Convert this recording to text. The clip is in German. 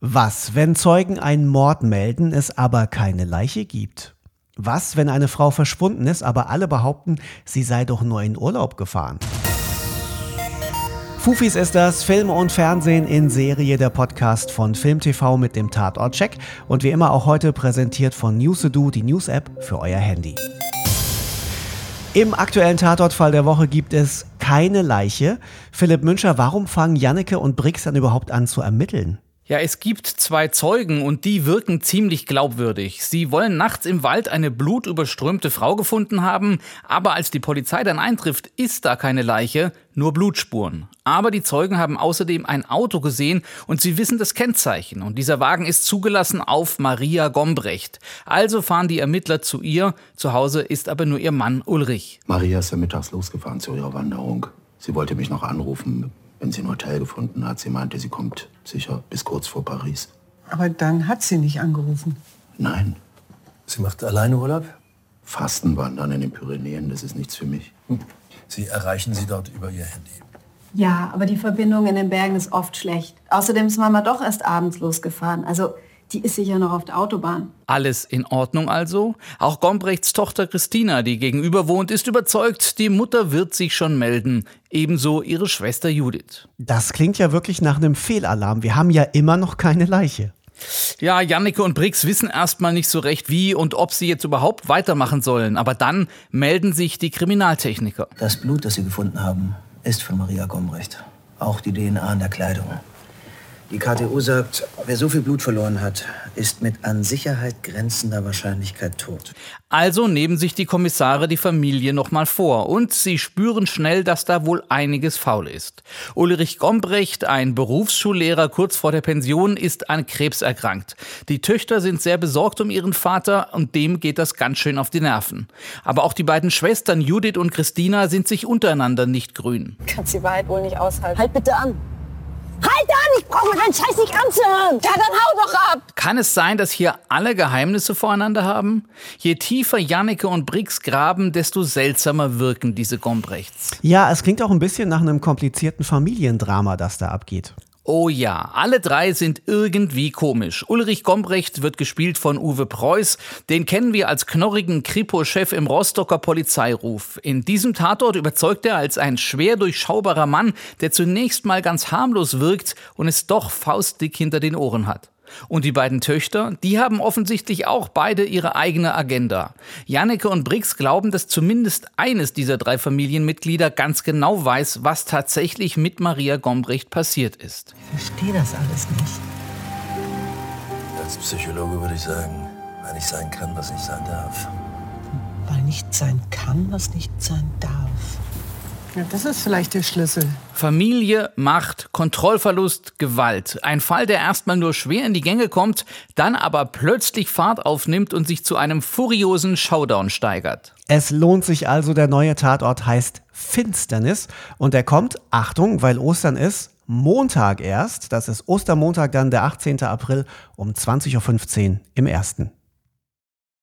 Was, wenn Zeugen einen Mord melden, es aber keine Leiche gibt? Was, wenn eine Frau verschwunden ist, aber alle behaupten, sie sei doch nur in Urlaub gefahren? Fufis ist das Film und Fernsehen in Serie, der Podcast von FilmTV mit dem Tatort-Check und wie immer auch heute präsentiert von Newsedu, die News-App für euer Handy. Im aktuellen Tatortfall der Woche gibt es keine Leiche. Philipp Münscher, warum fangen Janneke und Brix dann überhaupt an zu ermitteln? Ja, es gibt zwei Zeugen und die wirken ziemlich glaubwürdig. Sie wollen nachts im Wald eine blutüberströmte Frau gefunden haben, aber als die Polizei dann eintrifft, ist da keine Leiche, nur Blutspuren. Aber die Zeugen haben außerdem ein Auto gesehen und sie wissen das Kennzeichen. Und dieser Wagen ist zugelassen auf Maria Gombrecht. Also fahren die Ermittler zu ihr. Zu Hause ist aber nur ihr Mann Ulrich. Maria ist ja mittags losgefahren zu ihrer Wanderung. Sie wollte mich noch anrufen wenn sie ein Hotel gefunden hat. Sie meinte, sie kommt sicher bis kurz vor Paris. Aber dann hat sie nicht angerufen. Nein. Sie macht alleine Urlaub? Fastenwandern in den Pyrenäen, das ist nichts für mich. Hm. Sie erreichen sie dort über ihr Handy. Ja, aber die Verbindung in den Bergen ist oft schlecht. Außerdem ist Mama doch erst abends losgefahren. Also die ist sicher noch auf der Autobahn. Alles in Ordnung also? Auch Gombrechts Tochter Christina, die gegenüber wohnt, ist überzeugt, die Mutter wird sich schon melden. Ebenso ihre Schwester Judith. Das klingt ja wirklich nach einem Fehlalarm. Wir haben ja immer noch keine Leiche. Ja, Jannike und Brix wissen erstmal nicht so recht, wie und ob sie jetzt überhaupt weitermachen sollen. Aber dann melden sich die Kriminaltechniker. Das Blut, das sie gefunden haben, ist von Maria Gombrecht. Auch die DNA in der Kleidung. Die KTU sagt, wer so viel Blut verloren hat, ist mit an Sicherheit grenzender Wahrscheinlichkeit tot. Also nehmen sich die Kommissare die Familie nochmal vor und sie spüren schnell, dass da wohl einiges faul ist. Ulrich Gombrecht, ein Berufsschullehrer kurz vor der Pension, ist an Krebs erkrankt. Die Töchter sind sehr besorgt um ihren Vater und dem geht das ganz schön auf die Nerven. Aber auch die beiden Schwestern Judith und Christina sind sich untereinander nicht grün. Kannst die Wahrheit wohl nicht aushalten. Halt bitte an! Halt an! Ich brauche mir deinen Scheiß nicht anzuhören! Ja, dann hau doch ab! Kann es sein, dass hier alle Geheimnisse voreinander haben? Je tiefer Jannike und Brix graben, desto seltsamer wirken diese Gombrechts. Ja, es klingt auch ein bisschen nach einem komplizierten Familiendrama, das da abgeht. Oh ja, alle drei sind irgendwie komisch. Ulrich Gombrecht wird gespielt von Uwe Preuß. Den kennen wir als knorrigen Kripo-Chef im Rostocker Polizeiruf. In diesem Tatort überzeugt er als ein schwer durchschaubarer Mann, der zunächst mal ganz harmlos wirkt und es doch faustdick hinter den Ohren hat. Und die beiden Töchter, die haben offensichtlich auch beide ihre eigene Agenda. Janneke und Brix glauben, dass zumindest eines dieser drei Familienmitglieder ganz genau weiß, was tatsächlich mit Maria Gombricht passiert ist. Ich verstehe das alles nicht. Als Psychologe würde ich sagen, weil nicht sein kann, was nicht sein darf. Weil nicht sein kann, was nicht sein darf. Ja, das ist vielleicht der Schlüssel. Familie, Macht, Kontrollverlust, Gewalt. Ein Fall, der erstmal nur schwer in die Gänge kommt, dann aber plötzlich Fahrt aufnimmt und sich zu einem furiosen Showdown steigert. Es lohnt sich also, der neue Tatort heißt Finsternis und er kommt, Achtung, weil Ostern ist, Montag erst. Das ist Ostermontag, dann der 18. April um 20.15 Uhr im ersten.